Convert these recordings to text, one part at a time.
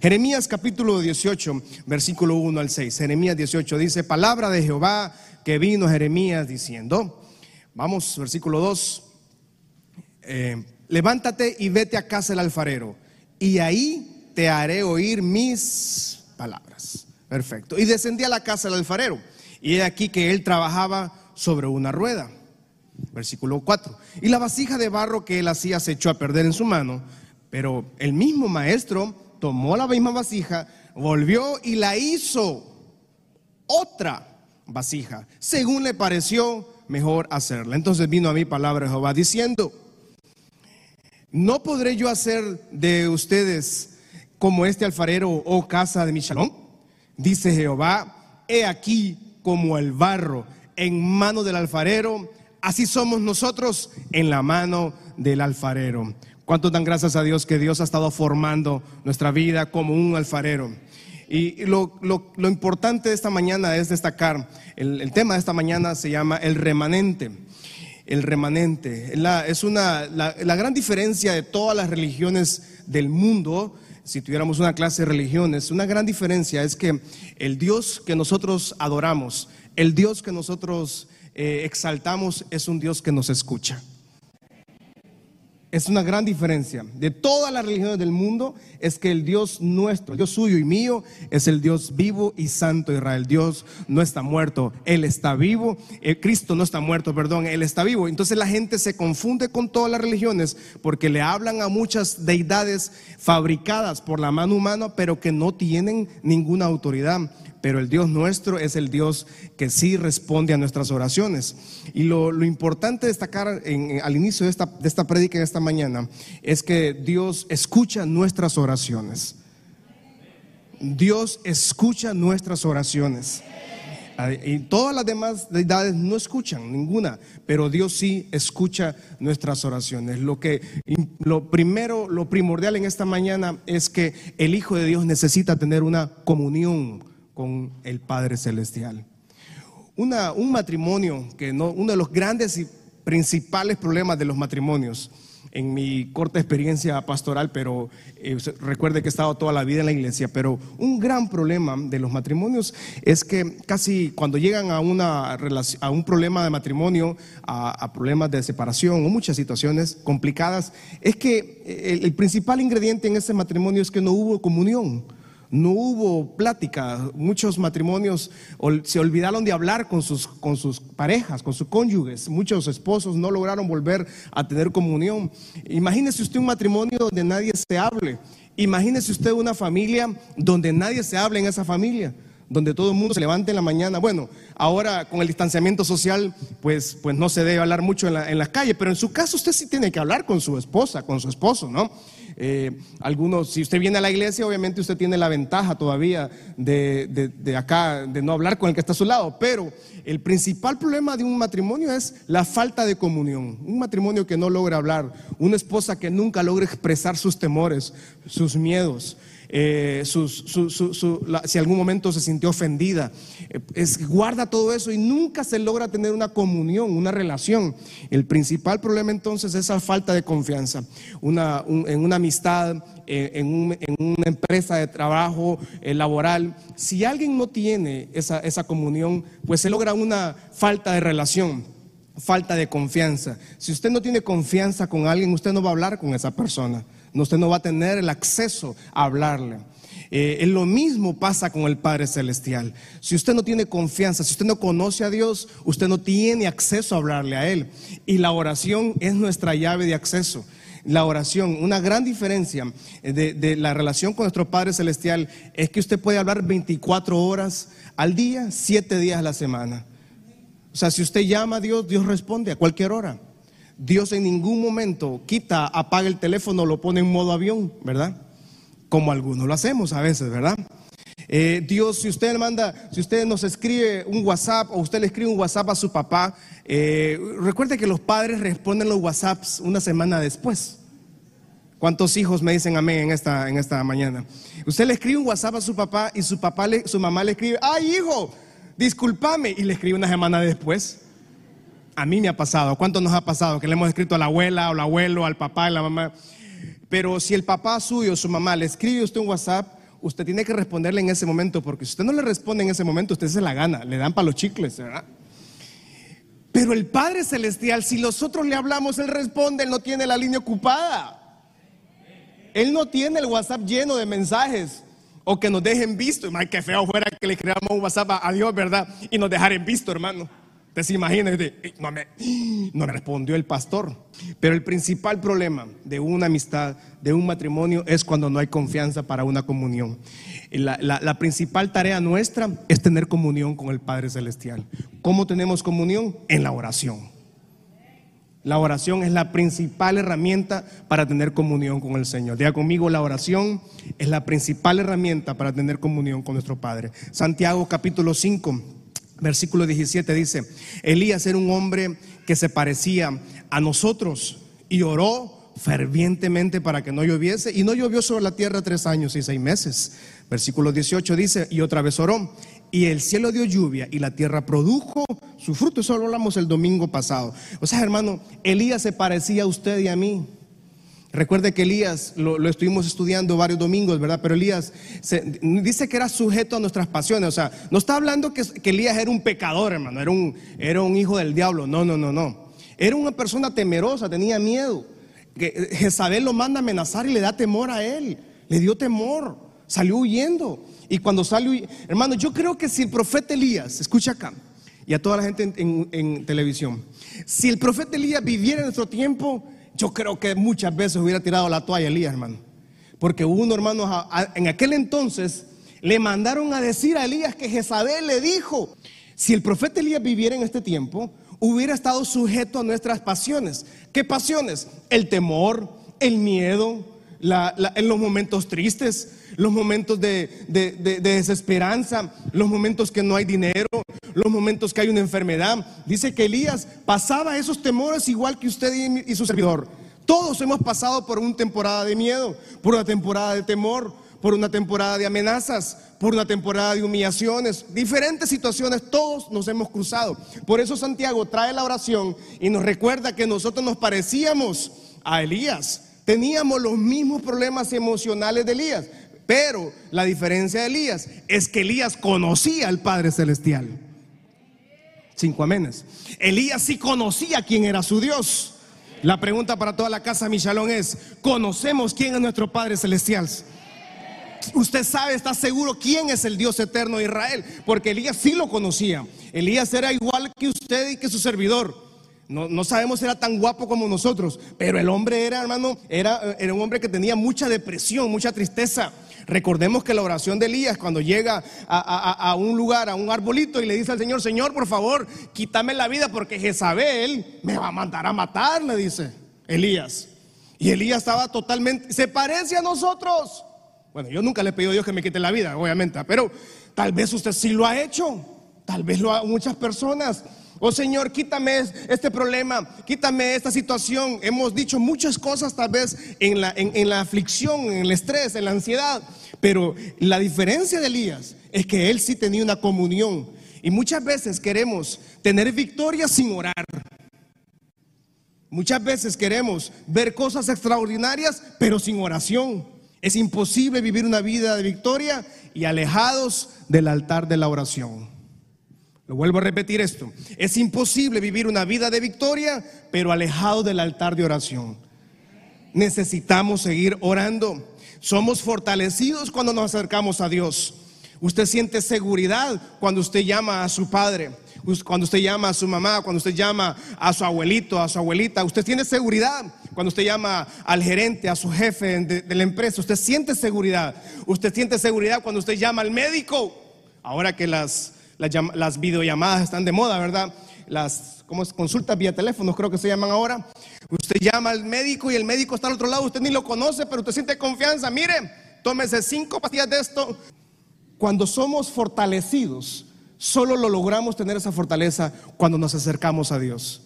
Jeremías capítulo 18, versículo 1 al 6. Jeremías 18 dice, palabra de Jehová que vino Jeremías diciendo, vamos, versículo 2, eh, levántate y vete a casa del alfarero, y ahí te haré oír mis palabras. Perfecto. Y descendí a la casa del alfarero, y he aquí que él trabajaba sobre una rueda. Versículo 4. Y la vasija de barro que él hacía se echó a perder en su mano, pero el mismo maestro tomó la misma vasija, volvió y la hizo otra vasija, según le pareció mejor hacerla. Entonces vino a mí palabra de Jehová diciendo, ¿no podré yo hacer de ustedes como este alfarero o oh casa de mi shalom? Dice Jehová, he aquí como el barro en mano del alfarero, así somos nosotros en la mano del alfarero. ¿Cuánto dan gracias a Dios que Dios ha estado formando nuestra vida como un alfarero? Y lo, importante de esta mañana es destacar, el, tema de esta mañana se llama el remanente. El remanente. es una, la, la gran diferencia de todas las religiones del mundo si tuviéramos una clase de religiones, una gran diferencia es que el Dios que nosotros adoramos, el Dios que nosotros eh, exaltamos es un Dios que nos escucha. Es una gran diferencia. De todas las religiones del mundo es que el Dios nuestro, Dios suyo y mío, es el Dios vivo y santo Israel. Dios no está muerto, Él está vivo. Eh, Cristo no está muerto, perdón, Él está vivo. Entonces la gente se confunde con todas las religiones porque le hablan a muchas deidades fabricadas por la mano humana, pero que no tienen ninguna autoridad pero el Dios nuestro es el Dios que sí responde a nuestras oraciones. Y lo, importante destacar al inicio de esta, de esta prédica en esta mañana es que Dios escucha nuestras oraciones. Dios escucha nuestras oraciones. Y todas las demás deidades no escuchan ninguna, pero Dios sí escucha nuestras oraciones. Lo que lo primero, lo primordial en esta mañana es que el Hijo de Dios necesita tener una comunión con el Padre Celestial. Un matrimonio que no, uno de los grandes y principales problemas de los matrimonios, en mi corta experiencia pastoral, pero eh, recuerde que he estado toda la vida en la iglesia, pero un gran problema de los matrimonios es que casi cuando llegan a, una a un problema de matrimonio, a, problemas de separación o muchas situaciones complicadas, es que eh, el principal ingrediente en ese matrimonio es que no hubo comunión no hubo plática. Muchos matrimonios se olvidaron de hablar con sus, con sus parejas, con sus cónyuges. Muchos esposos no lograron volver a tener comunión. Imagínese usted un matrimonio donde nadie se hable. Imagínese usted una familia donde nadie se hable en esa familia donde todo el mundo se levante en la mañana. Bueno, ahora con el distanciamiento social, pues, pues no se debe hablar mucho en la, en la calle, pero en su caso usted sí tiene que hablar con su esposa, con su esposo, ¿no? Eh, algunos, si usted viene a la iglesia, obviamente usted tiene la ventaja todavía de, de, acá, de no hablar con el que está a su lado, pero el principal problema de un matrimonio es la falta de comunión. Un matrimonio que no logra hablar, una esposa que nunca logra expresar sus temores, sus miedos, eh, si algún momento se sintió ofendida. Eh, es, guarda todo eso y nunca se logra tener una comunión, una relación. El principal problema entonces es esa falta de confianza. Una, en una amistad, eh, en, una empresa de trabajo laboral, si alguien no tiene esa, esa comunión, pues se logra una falta de relación falta de confianza. Si usted no tiene confianza con alguien, usted no va a hablar con esa persona usted no va a tener el acceso a hablarle. Eh, lo mismo pasa con el Padre Celestial. Si usted no tiene confianza, si usted no conoce a Dios, usted no tiene acceso a hablarle a Él. Y la oración es nuestra llave de acceso. La oración, una gran diferencia de, de la relación con nuestro Padre Celestial es que usted puede hablar 24 horas al día, 7 días a la semana. O sea, si usted llama a Dios, Dios responde a cualquier hora. Dios en ningún momento quita, apaga el teléfono, lo pone en modo avión, ¿verdad? Como algunos lo hacemos a veces, ¿verdad? Eh, Dios, si usted manda, si usted nos escribe un WhatsApp o usted le escribe un WhatsApp a su papá, eh, recuerde que los padres responden los WhatsApps una semana después. ¿Cuántos hijos me dicen amén en esta, en esta mañana? Usted le escribe un WhatsApp a su papá y su papá, le, su mamá le escribe, ay hijo, discúlpame, y le escribe una semana después. A mí me ha pasado. ¿Cuánto nos ha pasado? Que le hemos escrito a la abuela o al abuelo, al papá y la mamá. Pero si el papá suyo, su mamá, le escribe usted un WhatsApp, usted tiene que responderle en ese momento, porque si usted no le responde en ese momento, usted se la gana, le dan para los chicles, ¿verdad? Pero el Padre Celestial, si nosotros le hablamos, Él responde, Él no tiene la línea ocupada. Él no tiene el WhatsApp lleno de mensajes o que nos dejen visto. Ay, qué feo fuera que le creamos un WhatsApp a Dios, ¿verdad? Y nos dejaran visto, hermano. Te se imagina, no me, no me respondió el pastor. Pero el principal problema de una amistad, de un matrimonio, es cuando no hay confianza para una comunión. La, la, principal tarea nuestra es tener comunión con el Padre Celestial. ¿Cómo tenemos comunión? En la oración. La oración es la principal herramienta para tener comunión con el Señor. Diga conmigo, la oración es la principal herramienta para tener comunión con nuestro Padre. Santiago capítulo 5 Versículo 17 dice, Elías era un hombre que se parecía a nosotros y oró fervientemente para que no lloviese y no llovió sobre la tierra tres años y seis meses. Versículo 18 dice, y otra vez oró y el cielo dio lluvia y la tierra produjo su fruto. Eso lo hablamos el domingo pasado. O sea, hermano, Elías se parecía a usted y a mí. Recuerde que Elías, lo, estuvimos estudiando varios domingos, ¿verdad? Pero Elías dice que era sujeto a nuestras pasiones. O sea, no está hablando que, Elías era un pecador, hermano, era un, era un hijo del diablo. No, no, no, no. Era una persona temerosa, tenía miedo. Que Jezabel lo manda a amenazar y le da temor a él. Le dio temor, salió huyendo. Y cuando salió, hermano, yo creo que si el profeta Elías, escucha acá, y a toda la gente en, en televisión, si el profeta Elías viviera en nuestro tiempo, yo creo que muchas veces hubiera tirado la toalla Elías, hermano. Porque uno, hermano, en aquel entonces le mandaron a decir a Elías que Jezabel le dijo, si el profeta Elías viviera en este tiempo, hubiera estado sujeto a nuestras pasiones. ¿Qué pasiones? El temor, el miedo, en los momentos tristes, los momentos de, desesperanza, los momentos que no hay dinero, los momentos que hay una enfermedad. Dice que Elías pasaba esos temores igual que usted y, su servidor. Todos hemos pasado por una temporada de miedo, por una temporada de temor, por una temporada de amenazas, por una temporada de humillaciones, diferentes situaciones, todos nos hemos cruzado. Por eso Santiago trae la oración y nos recuerda que nosotros nos parecíamos a Elías. Teníamos los mismos problemas emocionales de Elías, pero la diferencia de Elías es que Elías conocía al Padre Celestial. Cinco amenes. Elías sí conocía quién era su Dios. La pregunta para toda la casa Michalón es, ¿conocemos quién es nuestro Padre Celestial? Usted sabe, está seguro quién es el Dios eterno de Israel, porque Elías sí lo conocía. Elías era igual que usted y que su servidor. No, sabemos si era tan guapo como nosotros, pero el hombre era, hermano, era, era un hombre que tenía mucha depresión, mucha tristeza. Recordemos que la oración de Elías, cuando llega a, un lugar, a un arbolito, y le dice al Señor, Señor, por favor, quítame la vida porque Jezabel me va a mandar a matar, le dice Elías. Y Elías estaba totalmente, se parece a nosotros. Bueno, yo nunca le he pedido a Dios que me quite la vida, obviamente, pero tal vez usted sí lo ha hecho, tal vez lo ha muchas personas. Oh Señor, quítame este problema, quítame esta situación. Hemos dicho muchas cosas tal vez en la, aflicción, en el estrés, en la ansiedad. Pero la diferencia de Elías es que él sí tenía una comunión. Y muchas veces queremos tener victoria sin orar. Muchas veces queremos ver cosas extraordinarias, pero sin oración. Es imposible vivir una vida de victoria y alejados del altar de la oración. Lo vuelvo a repetir esto. Es imposible vivir una vida de victoria, pero alejado del altar de oración. Necesitamos seguir orando. Somos fortalecidos cuando nos acercamos a Dios. Usted siente seguridad cuando usted llama a su padre, cuando usted llama a su mamá, cuando usted llama a su abuelito, a su abuelita. Usted tiene seguridad cuando usted llama al gerente, a su jefe de, de la empresa. Usted siente seguridad. Usted siente seguridad cuando usted llama al médico. Ahora que las las, videollamadas están de moda, ¿verdad? Las ¿cómo es? consultas vía teléfono, creo que se llaman ahora. Usted llama al médico y el médico está al otro lado, usted ni lo conoce, pero usted siente confianza. Mire, tómese cinco pastillas de esto. Cuando somos fortalecidos, solo lo logramos tener esa fortaleza cuando nos acercamos a Dios.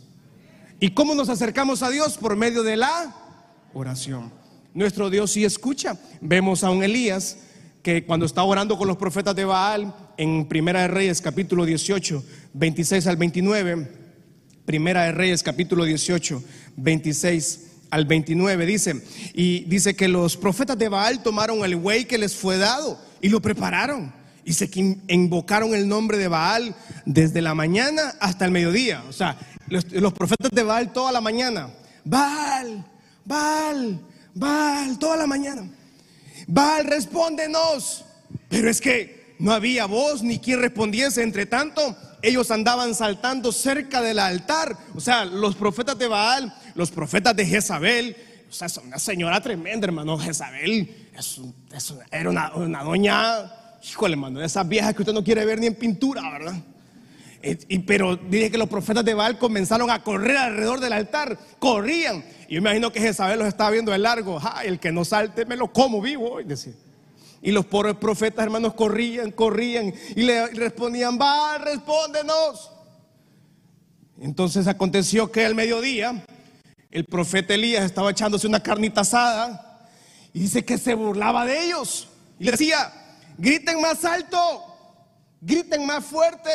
¿Y cómo nos acercamos a Dios? Por medio de la oración. Nuestro Dios sí escucha. Vemos a un Elías que cuando está orando con los profetas de Baal, en Primera de Reyes capítulo 18, 26 al 29, Primera de Reyes capítulo 18, 26 al 29 dice, y dice que los profetas de Baal tomaron el buey que les fue dado y lo prepararon. Y se invocaron el nombre de Baal desde la mañana hasta el mediodía. O sea, los, los profetas de Baal toda la mañana. Baal, Baal, Baal, toda la mañana. Baal, respóndenos. Pero es que no había voz ni quien respondiese. Entre tanto, ellos andaban saltando cerca del altar. O sea, los profetas de Baal, los profetas de Jezabel. O sea, es una señora tremenda, hermano. Jezabel era una, doña, híjole, hermano, de esas viejas que usted no quiere ver ni en pintura, ¿verdad? Y, pero dije que los profetas de Baal comenzaron a correr alrededor del altar, corrían. Y yo imagino que Jezabel los estaba viendo de largo. El que no salte, me lo como vivo hoy, decía. Y los pobres profetas, hermanos, corrían, corrían y le respondían, va, respóndenos. Entonces aconteció que al mediodía el profeta Elías estaba echándose una carnita asada y dice que se burlaba de ellos. Y le decía, griten más alto, griten más fuerte,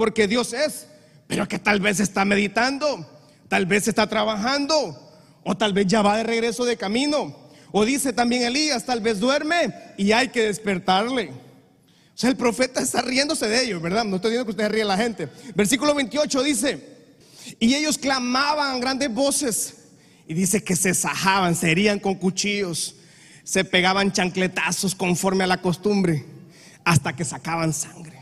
porque Dios es, pero que tal vez está meditando, tal vez está trabajando, o tal vez ya va de regreso de camino. O dice también Elías, tal vez duerme y hay que despertarle. O sea, el profeta está riéndose de ellos, ¿verdad? No estoy diciendo que usted ríe la gente. Versículo 28 dice, y ellos clamaban grandes voces. Y dice que se sajaban, se herían con cuchillos, se pegaban chancletazos conforme a la costumbre, hasta que sacaban sangre.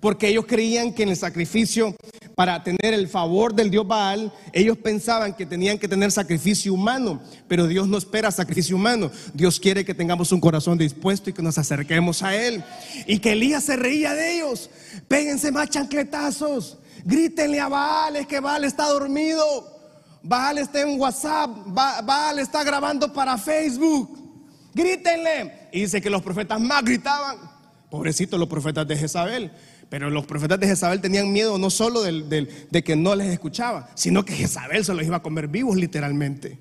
Porque ellos creían que en el sacrificio para tener el favor del Dios Baal, ellos pensaban que tenían que tener sacrificio humano, pero Dios no espera sacrificio humano. Dios quiere que tengamos un corazón dispuesto y que nos acerquemos a Él. Y que Elías se reía de ellos. Péguense más chancletazos. Grítenle a Baal, es que Baal está dormido. Baal está en WhatsApp. Baal está grabando para Facebook. Grítenle. Y dice que los profetas más gritaban. Pobrecitos los profetas de Jezabel. Pero los profetas de Jezabel tenían miedo no solo de que no les escuchaba, sino que Jezabel se los iba a comer vivos literalmente.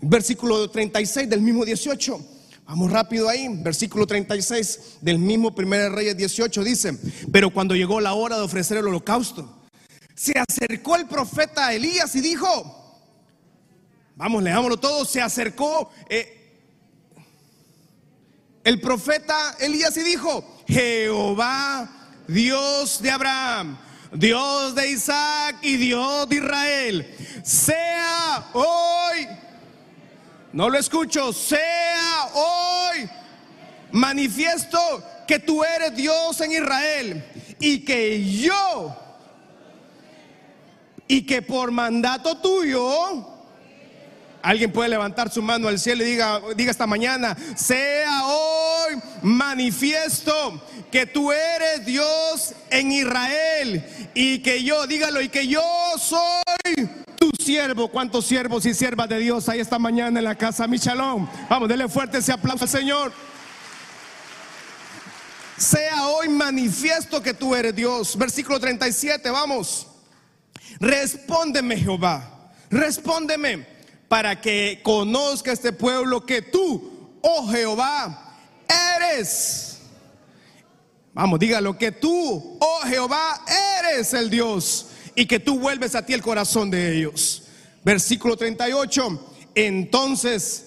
Versículo 36 del mismo 18. Vamos rápido ahí. Versículo 36 del mismo 1 Reyes 18 dice, pero cuando llegó la hora de ofrecer el holocausto, se acercó el profeta Elías y dijo, vamos, leámoslo todo, se acercó eh, el profeta Elías y dijo, Jehová Dios de Abraham, Dios de Isaac y Dios de Israel, sea hoy, no lo escucho, sea hoy manifiesto que tú eres Dios en Israel y que yo, y que por mandato tuyo, Alguien puede levantar su mano al cielo y diga, diga esta mañana, sea hoy manifiesto que tú eres Dios en Israel y que yo, dígalo, y que yo soy tu siervo. ¿Cuántos siervos y siervas de Dios hay esta mañana en la casa Michalón? Vamos, denle fuerte ese aplauso al Señor. Sea hoy manifiesto que tú eres Dios. Versículo 37, vamos. Respóndeme Jehová, respóndeme para que conozca este pueblo que tú, oh Jehová, eres. Vamos, dígalo, que tú, oh Jehová, eres el Dios y que tú vuelves a ti el corazón de ellos. Versículo 38. Entonces,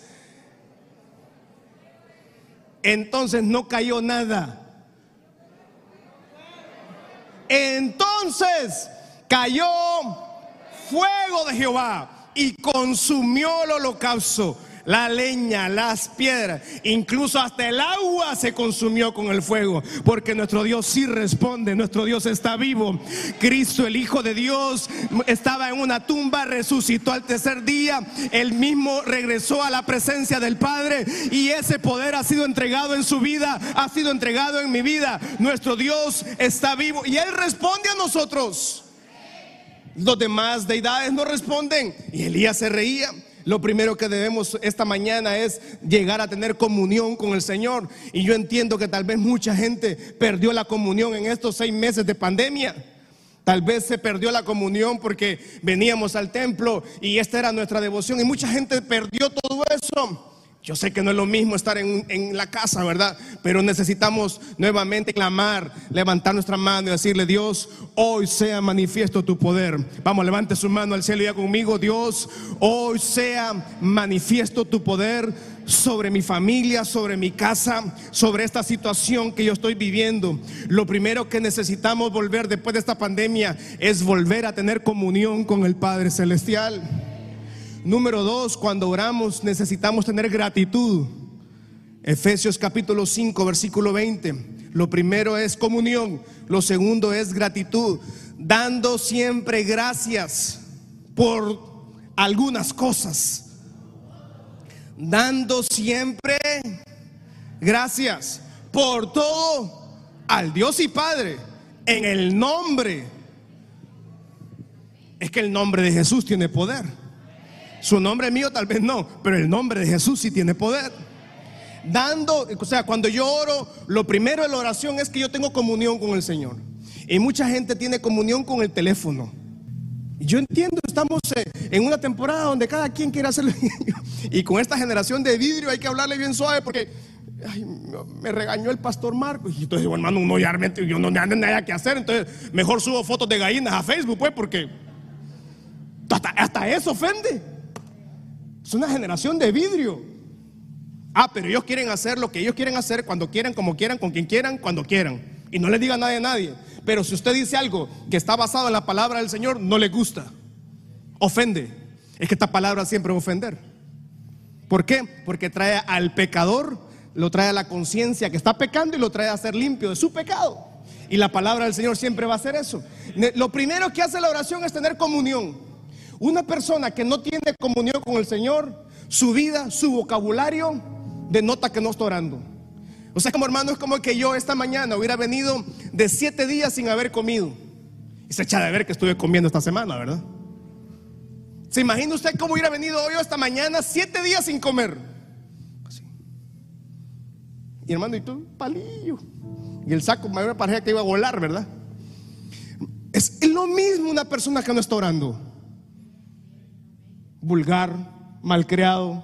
entonces no cayó nada. Entonces cayó fuego de Jehová y consumió el holocausto, la leña, las piedras, incluso hasta el agua se consumió con el fuego, porque nuestro Dios sí responde, nuestro Dios está vivo. Cristo, el Hijo de Dios, estaba en una tumba, resucitó al tercer día, él mismo regresó a la presencia del Padre y ese poder ha sido entregado en su vida, ha sido entregado en mi vida. Nuestro Dios está vivo y él responde a nosotros. Los demás deidades no responden. Y Elías se reía. Lo primero que debemos esta mañana es llegar a tener comunión con el Señor. Y yo entiendo que tal vez mucha gente perdió la comunión en estos seis meses de pandemia. Tal vez se perdió la comunión porque veníamos al templo y esta era nuestra devoción. Y mucha gente perdió todo eso. Yo sé que no es lo mismo estar en, en, la casa, ¿verdad? Pero necesitamos nuevamente clamar, levantar nuestra mano y decirle, Dios, hoy sea manifiesto tu poder. Vamos, levante su mano al cielo y diga conmigo, Dios, hoy sea manifiesto tu poder sobre mi familia, sobre mi casa, sobre esta situación que yo estoy viviendo. Lo primero que necesitamos volver después de esta pandemia es volver a tener comunión con el Padre Celestial. Número dos, cuando oramos necesitamos tener gratitud. Efesios capítulo 5, versículo 20. Lo primero es comunión, lo segundo es gratitud, dando siempre gracias por algunas cosas dando siempre gracias por todo al Dios y Padre en el nombre. Es que el nombre de Jesús tiene poder. Su nombre mío tal vez no, pero el nombre de Jesús sí tiene poder. Dando, o sea, cuando yo oro, lo primero de la oración es que yo tengo comunión con el Señor. Y mucha gente tiene comunión con el teléfono. Yo entiendo, estamos eh, en una temporada donde cada quien quiere hacerlo. y con esta generación de vidrio hay que hablarle bien suave porque me regañó el pastor Marco. Y entonces, bueno, hermano, uno ya yo no ando nada que hacer. Entonces, mejor subo fotos de gallinas a Facebook, pues, porque hasta eso ofende. Es una generación de vidrio. Ah, pero ellos quieren hacer lo que ellos quieren hacer cuando quieran, como quieran, con quien quieran, cuando quieran. Y no les diga nada a nadie. Pero si usted dice algo que está basado en la palabra del Señor, no le gusta. Ofende. Es que esta palabra siempre va a ofender. ¿Por qué? Porque trae al pecador, lo trae a la conciencia que está pecando y lo trae a ser limpio de su pecado. Y la palabra del Señor siempre va a hacer eso. Lo primero que hace la oración es tener comunión. Una persona que no tiene comunión con el Señor, su vida, su vocabulario, denota que no está orando. O sea, como hermano, es como que yo esta mañana hubiera venido de siete días sin haber comido. Y se echa de ver que estuve comiendo esta semana, ¿verdad? ¿Se imagina usted cómo hubiera venido hoy esta mañana siete días sin comer? Y hermano, ¿y tú? Palillo. Y el saco me parecía que iba a volar, ¿verdad? Es lo mismo una persona que no está orando. Vulgar, malcriado,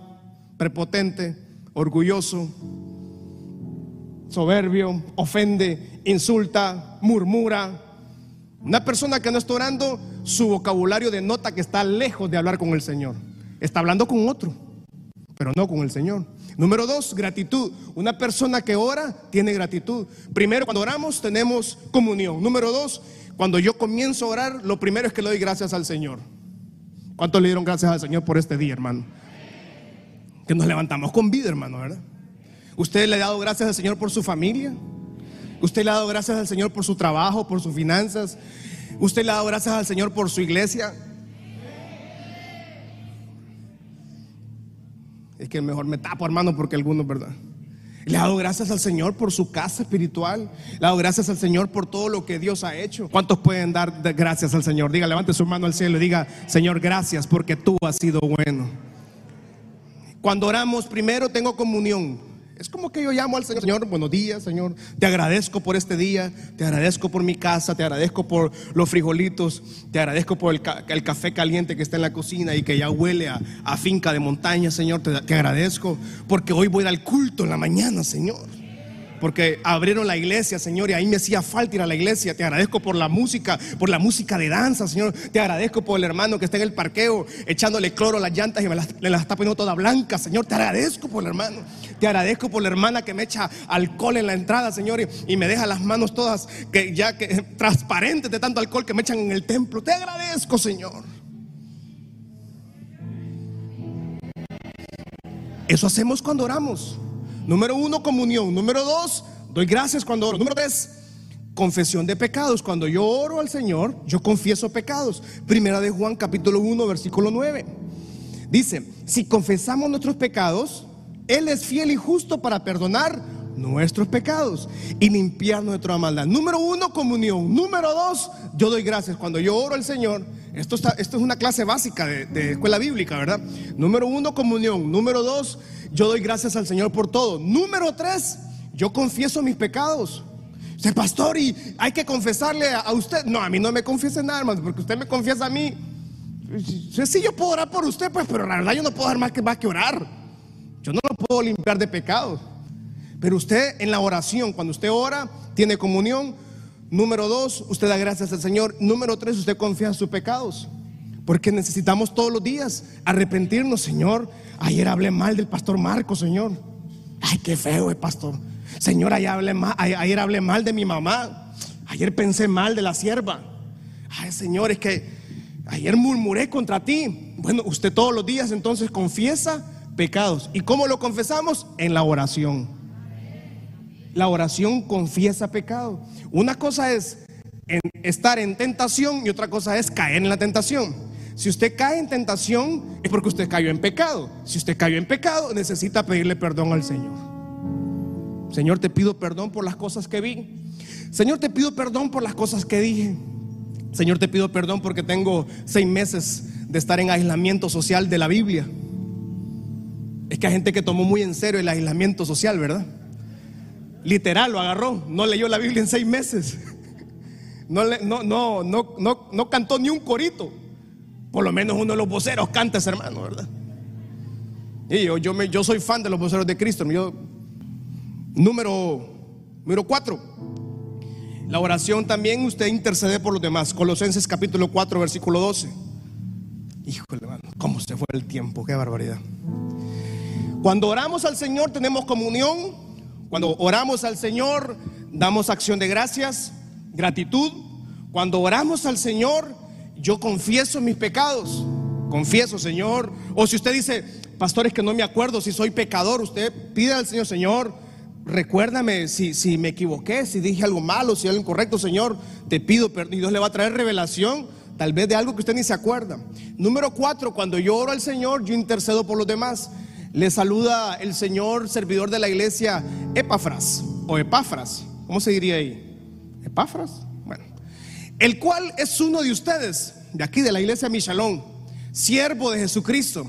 prepotente, orgulloso, soberbio, ofende, insulta, murmura. Una persona que no está orando, su vocabulario denota que está lejos de hablar con el Señor. Está hablando con otro, pero no con el Señor. Número dos, gratitud. Una persona que ora tiene gratitud. Primero, cuando oramos tenemos comunión. Número dos, cuando yo comienzo a orar, lo primero es que le doy gracias al Señor. ¿Cuántos le dieron gracias al Señor por este día, hermano? Que nos levantamos con vida, hermano, ¿verdad? ¿Usted le ha dado gracias al Señor por su familia? ¿Usted le ha dado gracias al Señor por su trabajo, por sus finanzas? ¿Usted le ha dado gracias al Señor por su iglesia? Es que mejor me tapo, hermano, porque algunos, ¿verdad? Le ha dado gracias al Señor por su casa espiritual. Le ha dado gracias al Señor por todo lo que Dios ha hecho. ¿Cuántos pueden dar gracias al Señor? Diga, levante su mano al cielo y diga, Señor, gracias porque tú has sido bueno. Cuando oramos, primero tengo comunión. Es como que yo llamo al Señor, Señor, buenos días, Señor. Te agradezco por este día, te agradezco por mi casa, te agradezco por los frijolitos, te agradezco por el, café caliente que está en la cocina y que ya huele a, finca de montaña, Señor. Te, te agradezco porque hoy voy al culto en la mañana, Señor porque abrieron la iglesia, Señor, y ahí me hacía falta ir a la iglesia. Te agradezco por la música, por la música de danza, Señor. Te agradezco por el hermano que está en el parqueo echándole cloro a las llantas y me las, está poniendo toda blanca, Señor. Te agradezco por el hermano. Te agradezco por la hermana que me echa alcohol en la entrada, Señor, y, me deja las manos todas que ya que transparentes de tanto alcohol que me echan en el templo. Te agradezco, Señor. Eso hacemos cuando oramos. Número uno, comunión. Número dos, doy gracias cuando oro. Número tres, confesión de pecados. Cuando yo oro al Señor, yo confieso pecados. Primera de Juan capítulo 1, versículo 9. Dice, si confesamos nuestros pecados, Él es fiel y justo para perdonar nuestros pecados y limpiar nuestra maldad. Número uno, comunión. Número dos, yo doy gracias. Cuando yo oro al Señor, esto, está, esto es una clase básica de, de, escuela bíblica, ¿verdad? Número uno, comunión. Número dos, yo doy gracias al Señor por todo. Número tres, yo confieso mis pecados. Dice, pastor, y hay que confesarle a, usted. No, a mí no me confiese nada, hermano, porque usted me confiesa a mí. Sí, yo puedo orar por usted, pues, pero la verdad yo no puedo dar más que, más que orar. Yo no lo puedo limpiar de pecado. Pero usted en la oración, cuando usted ora, tiene comunión. Número dos, usted da gracias al Señor. Número tres, usted confía en sus pecados. Porque necesitamos todos los días arrepentirnos, Señor. Ayer hablé mal del pastor Marco, Señor. Ay, qué feo el pastor. Señor, ayer hablé, mal, ayer hablé mal de mi mamá. Ayer pensé mal de la sierva. Ay, Señor, es que ayer murmuré contra ti. Bueno, usted todos los días entonces confiesa pecados. ¿Y cómo lo confesamos? En la oración. La oración confiesa pecado. Una cosa es estar en tentación y otra cosa es caer en la tentación. Si usted cae en tentación es porque usted cayó en pecado. Si usted cayó en pecado, necesita pedirle perdón al Señor. Señor, te pido perdón por las cosas que vi. Señor, te pido perdón por las cosas que dije. Señor, te pido perdón porque tengo seis meses de estar en aislamiento social de la Biblia. Es que hay gente que tomó muy en serio el aislamiento social, ¿verdad? Literal, lo agarró. No leyó la Biblia en seis meses. No, no, no, no, no, cantó ni un corito. Por lo menos uno de los voceros canta ese hermano, ¿verdad? Y yo, yo, me, yo soy fan de los voceros de Cristo. Yo, número, número cuatro. La oración también usted intercede por los demás. Colosenses capítulo 4, versículo 12. Híjole, hermano, cómo se fue el tiempo, qué barbaridad. Cuando oramos al Señor tenemos comunión. Cuando oramos al Señor damos acción de gracias, gratitud. Cuando oramos al Señor yo confieso mis pecados. Confieso, Señor. O si usted dice, pastores que no me acuerdo si soy pecador, usted pide al Señor, Señor, recuérdame si, si me equivoqué, si dije algo malo, si algo incorrecto, Señor, te pido perdón. Y Dios le va a traer revelación, tal vez de algo que usted ni se acuerda. Número cuatro, cuando yo oro al Señor, yo intercedo por los demás. Le saluda el Señor, servidor de la iglesia, Epafras o Epafras. ¿Cómo se diría ahí? ¿Epafras? El cual es uno de ustedes, de aquí de la iglesia Michalón, siervo de Jesucristo.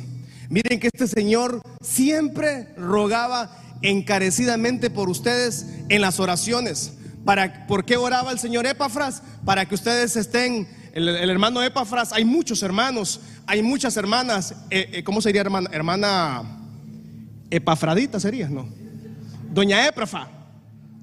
Miren que este Señor siempre rogaba encarecidamente por ustedes en las oraciones. Para, ¿Por qué oraba el Señor Epafras? Para que ustedes estén, el, hermano Epafras, hay muchos hermanos, hay muchas hermanas, eh, eh, ¿cómo sería hermana? Hermana Epafradita sería, ¿no? Doña Éprafa,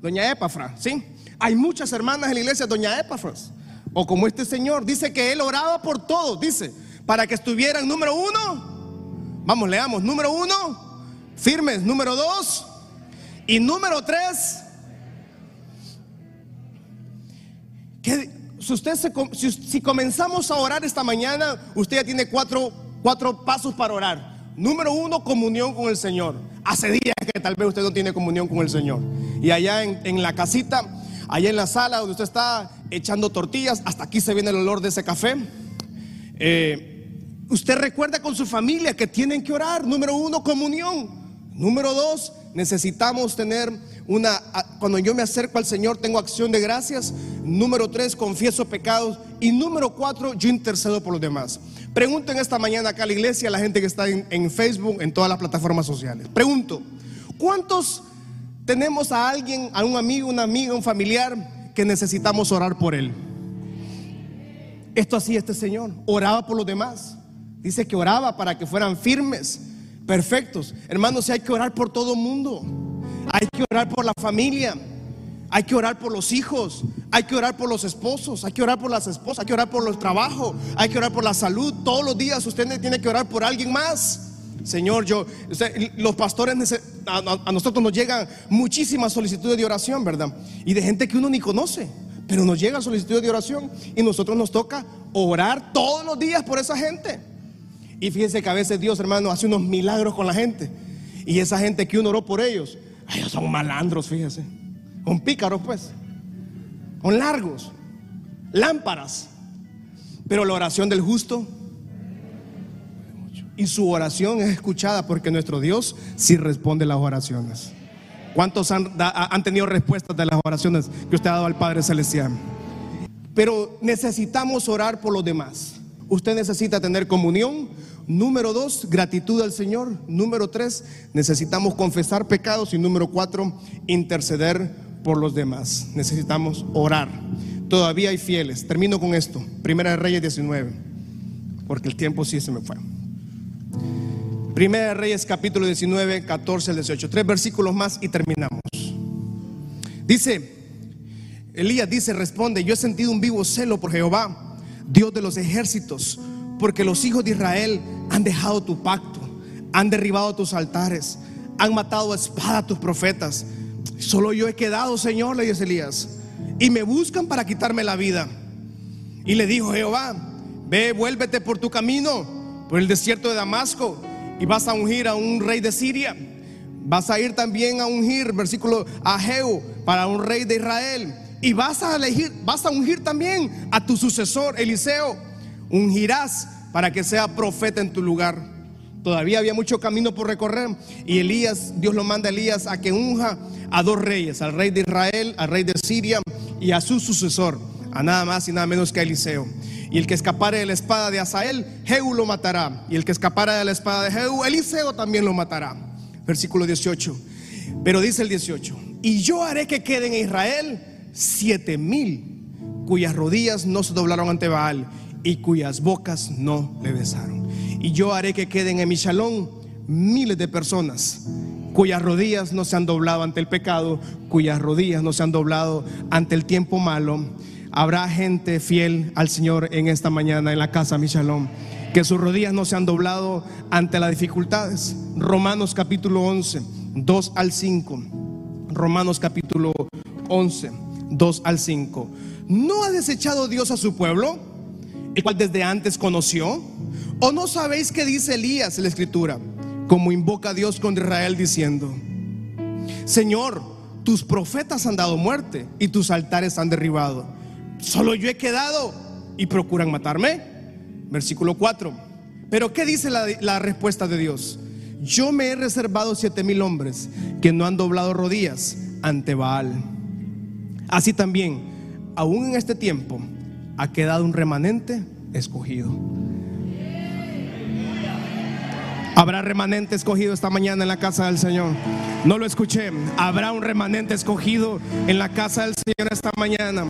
Doña Epafra, ¿sí? Hay muchas hermanas en la iglesia, Doña Epafras. O como este señor, dice que él oraba por todos, dice, para que estuvieran, número uno, vamos, leamos, número uno, firmes, número dos, y número tres, que si, usted si, si comenzamos a orar esta mañana, usted ya tiene cuatro, cuatro pasos para orar. Número uno, comunión con el Señor. Hace días que tal vez usted no tiene comunión con el Señor. Y allá en, la casita, allá en la sala donde usted está echando tortillas, hasta aquí se viene el olor de ese café. Eh, usted recuerda con su familia que tienen que orar. Número uno, comunión. Número dos, necesitamos tener una, cuando yo me acerco al Señor tengo acción de gracias. Número tres, confieso pecados. Y número cuatro, yo intercedo por los demás. Pregunto en esta mañana acá a la iglesia, a la gente que está en, Facebook, en todas las plataformas sociales. Pregunto, ¿cuántos tenemos a alguien, a un amigo, una amiga, un familiar que necesitamos orar por él? Esto hacía este Señor, oraba por los demás. Dice que oraba para que fueran firmes, perfectos. Hermanos, hay que orar por todo el mundo. Hay que orar por la familia. Hay que orar por los hijos, hay que orar por los esposos, hay que orar por las esposas, hay que orar por los trabajos, hay que orar por la salud. Todos los días usted tiene que orar por alguien más. Señor, yo, los pastores, a, nosotros nos llegan muchísimas solicitudes de oración, ¿verdad? Y de gente que uno ni conoce, pero nos llegan solicitudes de oración y nosotros nos toca orar todos los días por esa gente. Y fíjense que a veces Dios, hermano, hace unos milagros con la gente. Y esa gente que uno oró por ellos, ellos son malandros, fíjense. Con pícaros, pues. Con largos. Lámparas. Pero la oración del justo. Y su oración es escuchada porque nuestro Dios sí responde las oraciones. ¿Cuántos han, han tenido respuestas de las oraciones que usted ha dado al Padre Celestial? Pero necesitamos orar por los demás. Usted necesita tener comunión. Número dos, gratitud al Señor. Número tres, necesitamos confesar pecados. Y número cuatro, interceder por los demás. Necesitamos orar. Todavía hay fieles. Termino con esto. Primera de Reyes 19. Porque el tiempo sí se me fue. Primera de Reyes capítulo 19, 14 al 18. Tres versículos más y terminamos. Dice, Elías dice, responde, yo he sentido un vivo celo por Jehová, Dios de los ejércitos, porque los hijos de Israel han dejado tu pacto, han derribado tus altares, han matado a espada a tus profetas. Solo yo he quedado, Señor, le dice Elías, y me buscan para quitarme la vida. Y le dijo Jehová, ve, vuélvete por tu camino, por el desierto de Damasco, y vas a ungir a un rey de Siria. Vas a ir también a ungir, versículo, a Jehu, para un rey de Israel. Y vas a elegir, vas a ungir también a tu sucesor, Eliseo. Ungirás para que sea profeta en tu lugar. Todavía había mucho camino por recorrer. Y Elías, Dios lo manda a Elías a que unja a dos reyes, al rey de Israel, al rey de Siria y a su sucesor, a nada más y nada menos que a Eliseo. Y el que escapare de la espada de Asael, Jehu lo matará. Y el que escapare de la espada de Jehu, Eliseo también lo matará. Versículo 18. Pero dice el 18, y yo haré que queden en Israel siete mil cuyas rodillas no se doblaron ante Baal y cuyas bocas no le besaron. Y yo haré que queden en mi shalom miles de personas cuyas rodillas no se han doblado ante el pecado, cuyas rodillas no se han doblado ante el tiempo malo. Habrá gente fiel al Señor en esta mañana en la casa mi shalom, que sus rodillas no se han doblado ante las dificultades. Romanos capítulo 11, 2 al 5. Romanos capítulo 11, 2 al 5. ¿No ha desechado Dios a su pueblo, el cual desde antes conoció? ¿O no sabéis qué dice Elías en la escritura? Como invoca a Dios contra Israel diciendo, Señor, tus profetas han dado muerte y tus altares han derribado. Solo yo he quedado y procuran matarme. Versículo 4. Pero ¿qué dice la, la respuesta de Dios? Yo me he reservado siete mil hombres que no han doblado rodillas ante Baal. Así también, aún en este tiempo, ha quedado un remanente escogido. Habrá remanente escogido esta mañana en la casa del Señor. No lo escuché. Habrá un remanente escogido en la casa del Señor esta mañana.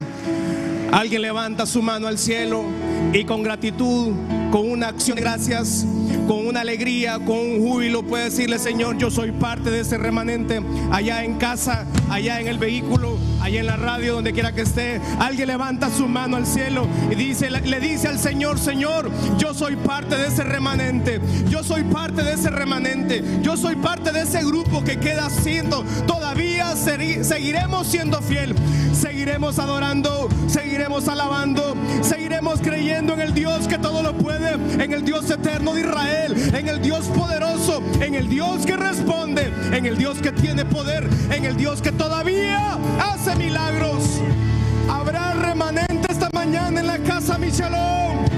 Alguien levanta su mano al cielo y con gratitud, con una acción de gracias, con una alegría, con un júbilo, puede decirle, Señor, yo soy parte de ese remanente allá en casa, allá en el vehículo, allá en la radio, donde quiera que esté. Alguien levanta su mano al cielo y dice, le dice al Señor, Señor, yo soy parte de ese remanente, yo soy parte de ese remanente, yo soy parte de ese grupo que queda siendo, todavía seguiremos siendo fiel, seguiremos adorando, seguiremos alabando, seguiremos creyendo en el Dios que todo lo puede, en el Dios eterno de Israel, en el Dios poderoso, en el Dios que responde, en el Dios que tiene poder, en el Dios que todavía hace milagros. Habrá remanente esta mañana en la casa Michelot.